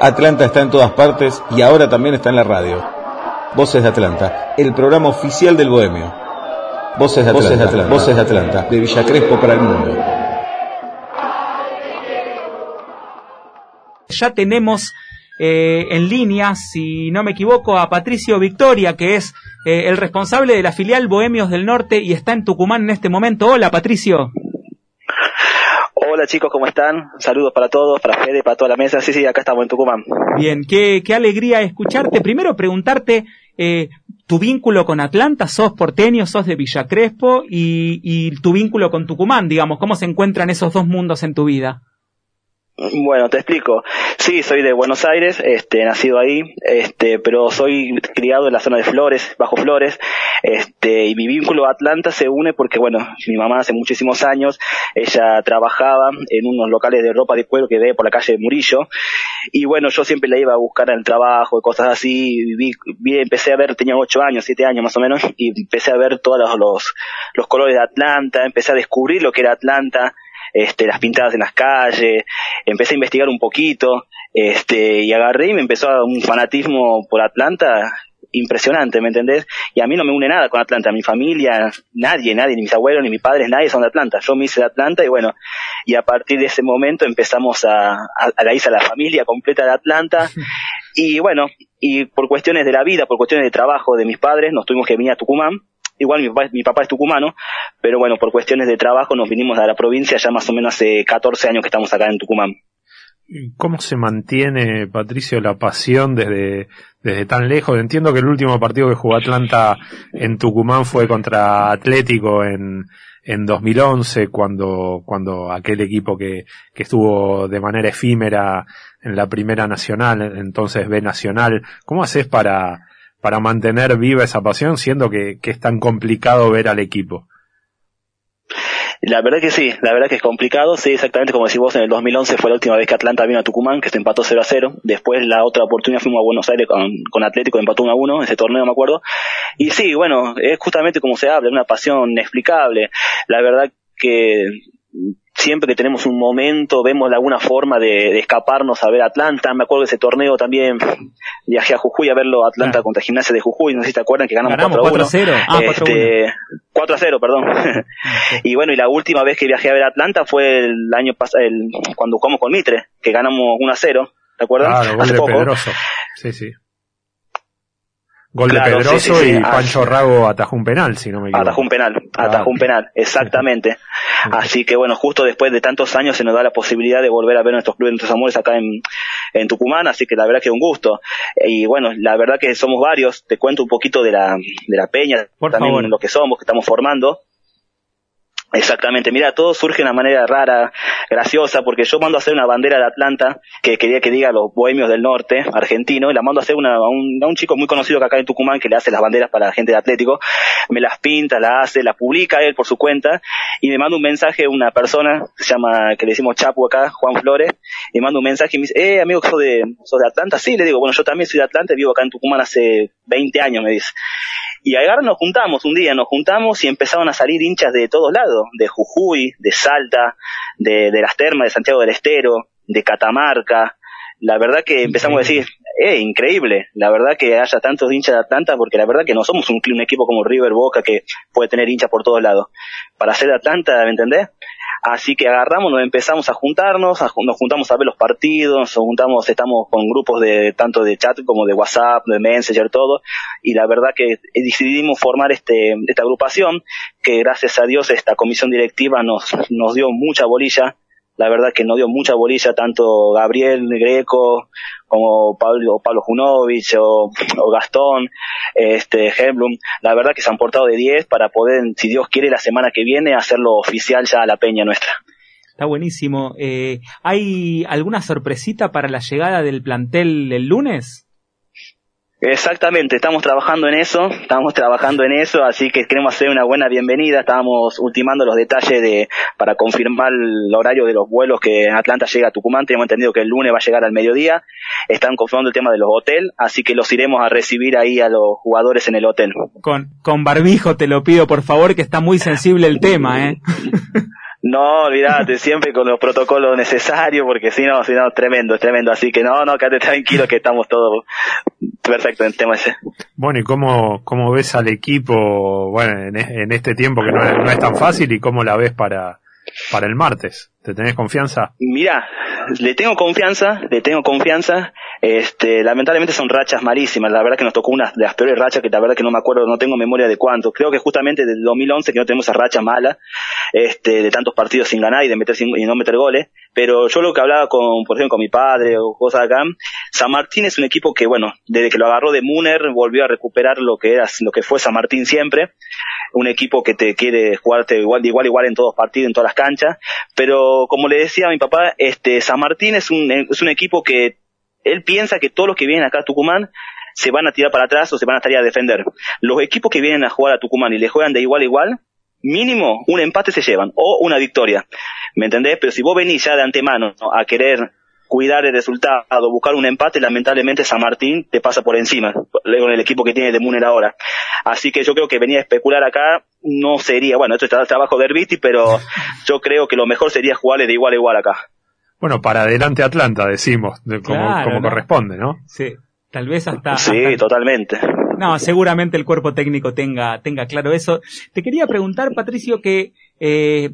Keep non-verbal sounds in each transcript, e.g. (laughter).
Atlanta está en todas partes y ahora también está en la radio. Voces de Atlanta, el programa oficial del Bohemio. Voces de Atlanta, Voces de Atlanta, de Villa Crespo para el mundo. Ya tenemos eh, en línea, si no me equivoco, a Patricio Victoria, que es eh, el responsable de la filial Bohemios del Norte y está en Tucumán en este momento. Hola, Patricio. Hola chicos, ¿cómo están? Saludos para todos, para Fede, para toda la mesa. Sí, sí, acá estamos en Tucumán. Bien, qué, qué alegría escucharte. Primero preguntarte eh, tu vínculo con Atlanta, sos porteño, sos de Villa Crespo y, y tu vínculo con Tucumán, digamos, ¿cómo se encuentran esos dos mundos en tu vida? Bueno, te explico. Sí, soy de Buenos Aires, este, nacido ahí, este, pero soy criado en la zona de Flores, bajo Flores, este, y mi vínculo a Atlanta se une porque, bueno, mi mamá hace muchísimos años, ella trabajaba en unos locales de ropa de cuero que ve por la calle Murillo, y bueno, yo siempre la iba a buscar en el trabajo, cosas así, vi, vi, empecé a ver, tenía ocho años, siete años más o menos, y empecé a ver todos los, los, los colores de Atlanta, empecé a descubrir lo que era Atlanta, este, las pintadas en las calles, empecé a investigar un poquito, este, y agarré y me empezó un fanatismo por Atlanta impresionante, ¿me entendés? Y a mí no me une nada con Atlanta, mi familia, nadie, nadie, ni mis abuelos, ni mis padres, nadie son de Atlanta. Yo me hice de Atlanta y bueno, y a partir de ese momento empezamos a, a, a la isla, la familia completa de Atlanta. (laughs) Y bueno, y por cuestiones de la vida, por cuestiones de trabajo de mis padres, nos tuvimos que venir a Tucumán igual mi papá, es tucumano, pero bueno, por cuestiones de trabajo nos vinimos a la provincia ya más o menos hace 14 años que estamos acá en Tucumán. ¿Cómo se mantiene, Patricio, la pasión desde, desde tan lejos? Entiendo que el último partido que jugó Atlanta en Tucumán fue contra Atlético en, en 2011, cuando, cuando aquel equipo que, que estuvo de manera efímera en la Primera Nacional, entonces B Nacional. ¿Cómo haces para, para mantener viva esa pasión, siendo que, que es tan complicado ver al equipo? La verdad que sí, la verdad que es complicado, sí, exactamente como decís vos, en el 2011 fue la última vez que Atlanta vino a Tucumán, que se empató 0 a 0, después la otra oportunidad fuimos a Buenos Aires con, con Atlético, empató 1 a 1, ese torneo me acuerdo, y sí, bueno, es justamente como se habla, una pasión inexplicable, la verdad que siempre que tenemos un momento, vemos alguna forma de, de, escaparnos a ver Atlanta. Me acuerdo de ese torneo también, viajé a Jujuy a verlo Atlanta ah. contra Gimnasia de Jujuy, no sé si te acuerdan que ganamos, ganamos 4 a 0. Ah, este, 4 a 0, perdón. (laughs) y bueno, y la última vez que viajé a ver Atlanta fue el año pasado, el, cuando jugamos con Mitre, que ganamos 1 a 0. ¿Te acuerdas? Claro, de Pedroso. Sí, sí. Gol claro, de Pedroso sí, sí, sí. y Pancho ah, Rago atajó un penal, si no me equivoco. Atajó un penal, atajó un penal, exactamente. Así que bueno, justo después de tantos años se nos da la posibilidad de volver a ver nuestros clubes, nuestros amores acá en, en Tucumán, así que la verdad que es un gusto. Y bueno, la verdad que somos varios, te cuento un poquito de la, de la peña, Por también favor. lo que somos, que estamos formando. Exactamente, mira, todo surge de una manera rara, graciosa, porque yo mando a hacer una bandera de Atlanta que quería que diga los bohemios del norte, argentino, y la mando a hacer una, a, un, a un chico muy conocido que acá en Tucumán que le hace las banderas para la gente de Atlético, me las pinta, las hace, las publica él por su cuenta, y me manda un mensaje una persona, se llama, que le decimos Chapu acá, Juan Flores, y manda un mensaje y me dice, eh, amigo, ¿sos de, sos de Atlanta? Sí, le digo, bueno, yo también soy de Atlanta, vivo acá en Tucumán hace 20 años, me dice. Y ahora nos juntamos un día, nos juntamos y empezaron a salir hinchas de todos lados, de Jujuy, de Salta, de, de las termas de Santiago del Estero, de Catamarca. La verdad que empezamos a decir, eh, increíble, la verdad que haya tantos hinchas de Atlanta, porque la verdad que no somos un, un equipo como River Boca que puede tener hinchas por todos lados. Para ser de Atlanta, ¿me entendés? Así que agarramos, nos empezamos a juntarnos, a, nos juntamos a ver los partidos, nos juntamos, estamos con grupos de tanto de chat como de WhatsApp, de Messenger, todo, y la verdad que decidimos formar este, esta agrupación, que gracias a Dios esta comisión directiva nos, nos dio mucha bolilla, la verdad que nos dio mucha bolilla tanto Gabriel Greco como Pablo, Pablo Junovich o, o Gastón, este, Hemblum, la verdad que se han portado de 10 para poder, si Dios quiere, la semana que viene hacerlo oficial ya a la peña nuestra. Está buenísimo. Eh, ¿Hay alguna sorpresita para la llegada del plantel el lunes? Exactamente, estamos trabajando en eso, estamos trabajando en eso, así que queremos hacer una buena bienvenida, estábamos ultimando los detalles de para confirmar el horario de los vuelos que Atlanta llega a Tucumán, tenemos entendido que el lunes va a llegar al mediodía, están confirmando el tema de los hoteles, así que los iremos a recibir ahí a los jugadores en el hotel. Con, con barbijo te lo pido por favor, que está muy sensible el tema, ¿eh? (laughs) No, olvídate, siempre con los protocolos necesarios, porque si no, si no, tremendo, tremendo. Así que no, no, quédate tranquilo que estamos todos perfectos en el tema ese. Bueno, ¿y cómo, cómo ves al equipo, bueno, en, en este tiempo que no es, no es tan fácil y cómo la ves para, para el martes? ¿Te tenés confianza? Mira, le tengo confianza, le tengo confianza. Este, lamentablemente son rachas malísimas. La verdad que nos tocó una de las peores rachas que la verdad que no me acuerdo, no tengo memoria de cuánto. Creo que justamente del 2011 que no tenemos esa racha mala, este, de tantos partidos sin ganar y de meter sin, y no meter goles. Pero yo lo que hablaba con, por ejemplo, con mi padre o cosas acá, San Martín es un equipo que, bueno, desde que lo agarró de Muner volvió a recuperar lo que era, lo que fue San Martín siempre. Un equipo que te quiere jugarte igual, de igual, igual en todos partidos, en todas las canchas. Pero como le decía a mi papá, este, San Martín es un, es un equipo que él piensa que todos los que vienen acá a Tucumán se van a tirar para atrás o se van a estar a defender. Los equipos que vienen a jugar a Tucumán y le juegan de igual a igual, mínimo un empate se llevan o una victoria. ¿Me entendés? Pero si vos venís ya de antemano a querer cuidar el resultado, buscar un empate, lamentablemente San Martín te pasa por encima, con el equipo que tiene de Muner ahora. Así que yo creo que venir a especular acá no sería, bueno, esto está el trabajo de Herbiti, pero (laughs) yo creo que lo mejor sería jugarle de igual a igual acá. Bueno, para adelante Atlanta, decimos, de, como, Claro, como ¿no? corresponde, ¿no? Sí, tal vez hasta... Sí, hasta- totalmente. (laughs) No, seguramente el cuerpo técnico tenga, tenga claro eso. Te quería preguntar, Patricio, que eh,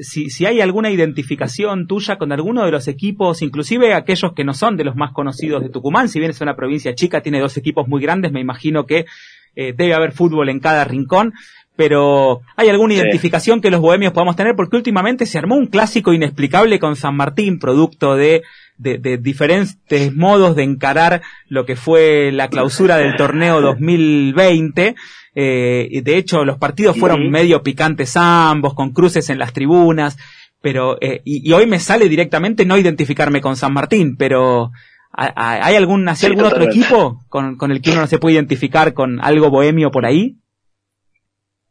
si, si hay alguna identificación tuya con alguno de los equipos, inclusive aquellos que no son de los más conocidos de Tucumán, si bien es una provincia chica, tiene dos equipos muy grandes, me imagino que eh, debe haber fútbol en cada rincón, pero ¿hay alguna Sí. identificación que los bohemios podamos tener? Porque últimamente se armó un clásico inexplicable con San Martín, producto de, de, de diferentes modos de encarar lo que fue la clausura del torneo (laughs) 2020. Eh, de hecho, los partidos fueron medio picantes ambos, con cruces en las tribunas, pero, eh, y, y hoy me sale directamente no identificarme con San Martín, pero ¿hay- ¿hay algún, así Sí, algún otro equipo con, con el que uno no se puede identificar con algo bohemio por ahí?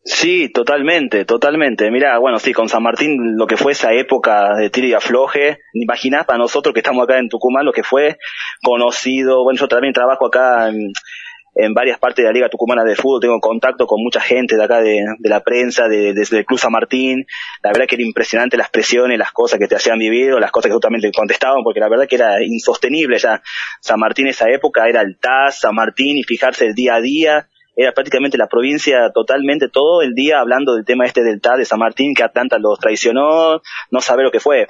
Sí, totalmente, totalmente. Mira, bueno, sí, con San Martín lo que fue esa época de tiro y afloje, imaginás para nosotros que estamos acá en Tucumán lo que fue conocido, bueno, yo también trabajo acá en, varias partes de la Liga Tucumana de Fútbol, tengo contacto con mucha gente de acá de, de la prensa, de, desde el Club San Martín, la verdad que era impresionante las presiones, las cosas que te hacían vivir o las cosas que justamente contestaban, porque la verdad que era insostenible ya San Martín esa época, era el TAS, San Martín y fijarse el día a día, era prácticamente la provincia totalmente todo el día hablando del tema este del TAS de San Martín, que Atlanta los traicionó, no sabe lo que fue.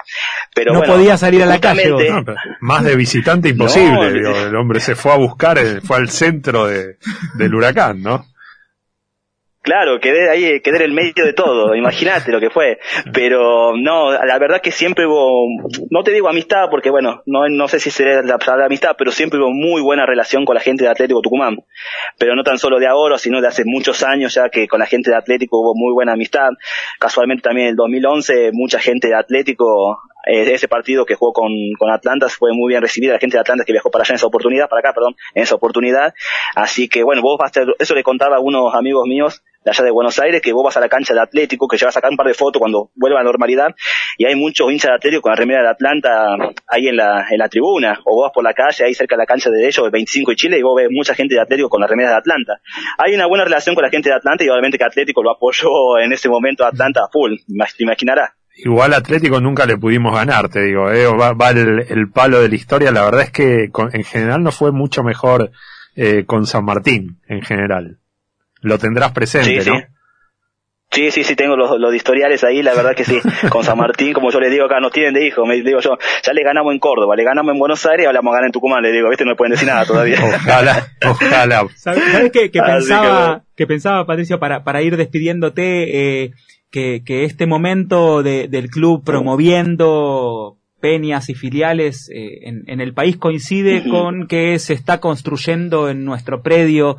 Pero No bueno, podía salir a la calle, No, más de visitante (laughs) imposible. No, digo, el hombre se fue a buscar, eh, fue al centro de, del huracán, ¿no? Claro, quedé ahí, quedé en el medio de todo, (laughs) imagínate lo que fue. Pero no, la verdad que siempre hubo, no te digo amistad, porque bueno, no, no sé si será la palabra amistad, pero siempre hubo muy buena relación con la gente de Atlético Tucumán. Pero no tan solo de ahora, sino de hace muchos años ya que con la gente de Atlético hubo muy buena amistad. Casualmente también en el 2011 mucha gente de Atlético, eh, ese partido que jugó con, con Atlanta fue muy bien recibida, la gente de Atlanta que viajó para allá en esa oportunidad, para acá, perdón, en esa oportunidad. Así que bueno, vos vas a, eso le contaba a unos amigos míos de allá de Buenos Aires, que vos vas a la cancha de Atlético, que llevas a sacar un par de fotos cuando vuelva a la normalidad, y hay muchos hinchas de Atlético con la remera de Atlanta ahí en la, en la tribuna, o vos vas por la calle, ahí cerca de la cancha de ellos, el 25 de Chile, y vos ves mucha gente de Atlético con la remera de Atlanta. Hay una buena relación con la gente de Atlanta, y obviamente que Atlético lo apoyó en ese momento a Atlanta a full, te imaginarás. Igual Atlético nunca le pudimos ganar, te digo, eh, va, va el, el palo de la historia. La verdad es que con- en general no fue mucho mejor eh, con San Martín, en general. Lo tendrás presente, Sí, ¿no? sí. Sí, sí, sí, tengo los, los historiales ahí, la verdad que sí. (laughs) Con San Martín, como yo le digo acá, nos tienen de hijo, me digo yo, ya le ganamos en Córdoba, le ganamos en Buenos Aires, a ganar en Tucumán, le digo, viste, no me pueden decir nada todavía. (laughs) Ojalá, ojalá. ¿Sabes qué, (laughs) que Así que pensaba, bueno. que pensaba, Patricio, para, para ir despidiéndote, eh, que, que este momento de- del club promoviendo peñas y filiales eh, en, en el país coincide con que se está construyendo en nuestro predio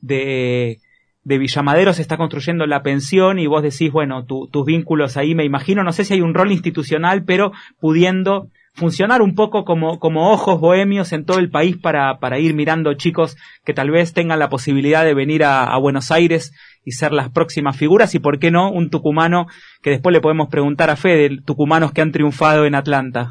de, de Villamadero, se está construyendo la pensión y vos decís, bueno, tu- tus vínculos ahí, me imagino, no sé si hay un rol institucional, pero pudiendo funcionar un poco como, como ojos bohemios en todo el país para, para ir mirando chicos que tal vez tengan la posibilidad de venir a, a Buenos Aires y ser las próximas figuras y por qué no un tucumano que después le podemos preguntar a Fede, tucumanos que han triunfado en Atlanta.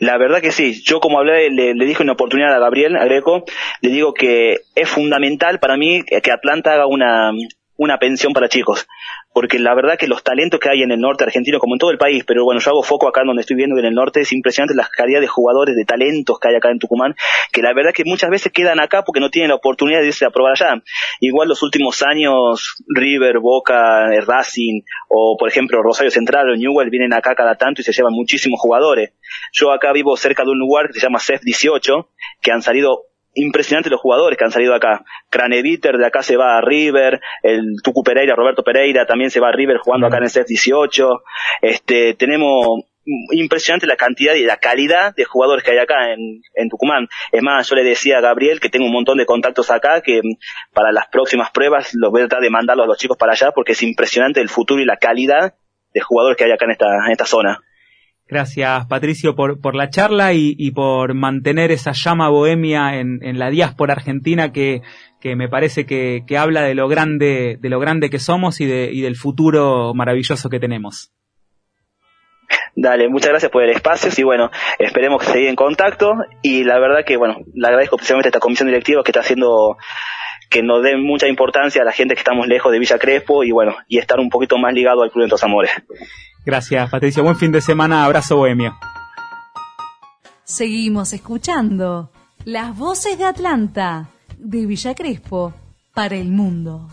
La verdad que sí, yo como hablé, le, le dije una oportunidad a Gabriel, a Greco, le digo que es fundamental para mí que Atlanta haga una, una pensión para chicos. Porque la verdad que los talentos que hay en el norte argentino, como en todo el país, pero bueno, yo hago foco acá donde estoy viendo en el norte, es impresionante la calidad de jugadores, de talentos que hay acá en Tucumán, que la verdad que muchas veces quedan acá porque no tienen la oportunidad de irse a probar allá. Igual los últimos años, River, Boca, eh, Racing, o por ejemplo Rosario Central o Newell vienen acá cada tanto y se llevan muchísimos jugadores. Yo acá vivo cerca de un lugar que se llama CEF 18, que han salido impresionante los jugadores que han salido acá. Craneviter de acá se va a River, el Tucu Pereira, Roberto Pereira también se va a River jugando acá en el CEF 18. Este, tenemos impresionante la cantidad y la calidad de jugadores que hay acá en, en Tucumán. Es más, yo le decía a Gabriel que tengo un montón de contactos acá que para las próximas pruebas los voy a tratar de mandarlos a los chicos para allá porque es impresionante el futuro y la calidad de jugadores que hay acá en esta, en esta zona. Gracias, Patricio, por, por la charla y, y, por mantener esa llama bohemia en, en la diáspora argentina que, que me parece que, que, habla de lo grande, de lo grande que somos y, de, y del futuro maravilloso que tenemos. Dale, muchas gracias por el espacio y bueno, esperemos que se en contacto y la verdad que bueno, le agradezco especialmente a esta comisión directiva que está haciendo que nos dé mucha importancia a la gente que estamos lejos de Villa Crespo y bueno, y estar un poquito más ligado al Club de los Amores. Gracias, Patricia. Buen fin de semana. Abrazo bohemio. Seguimos escuchando las voces de Atlanta, de Villa Crespo, para el mundo.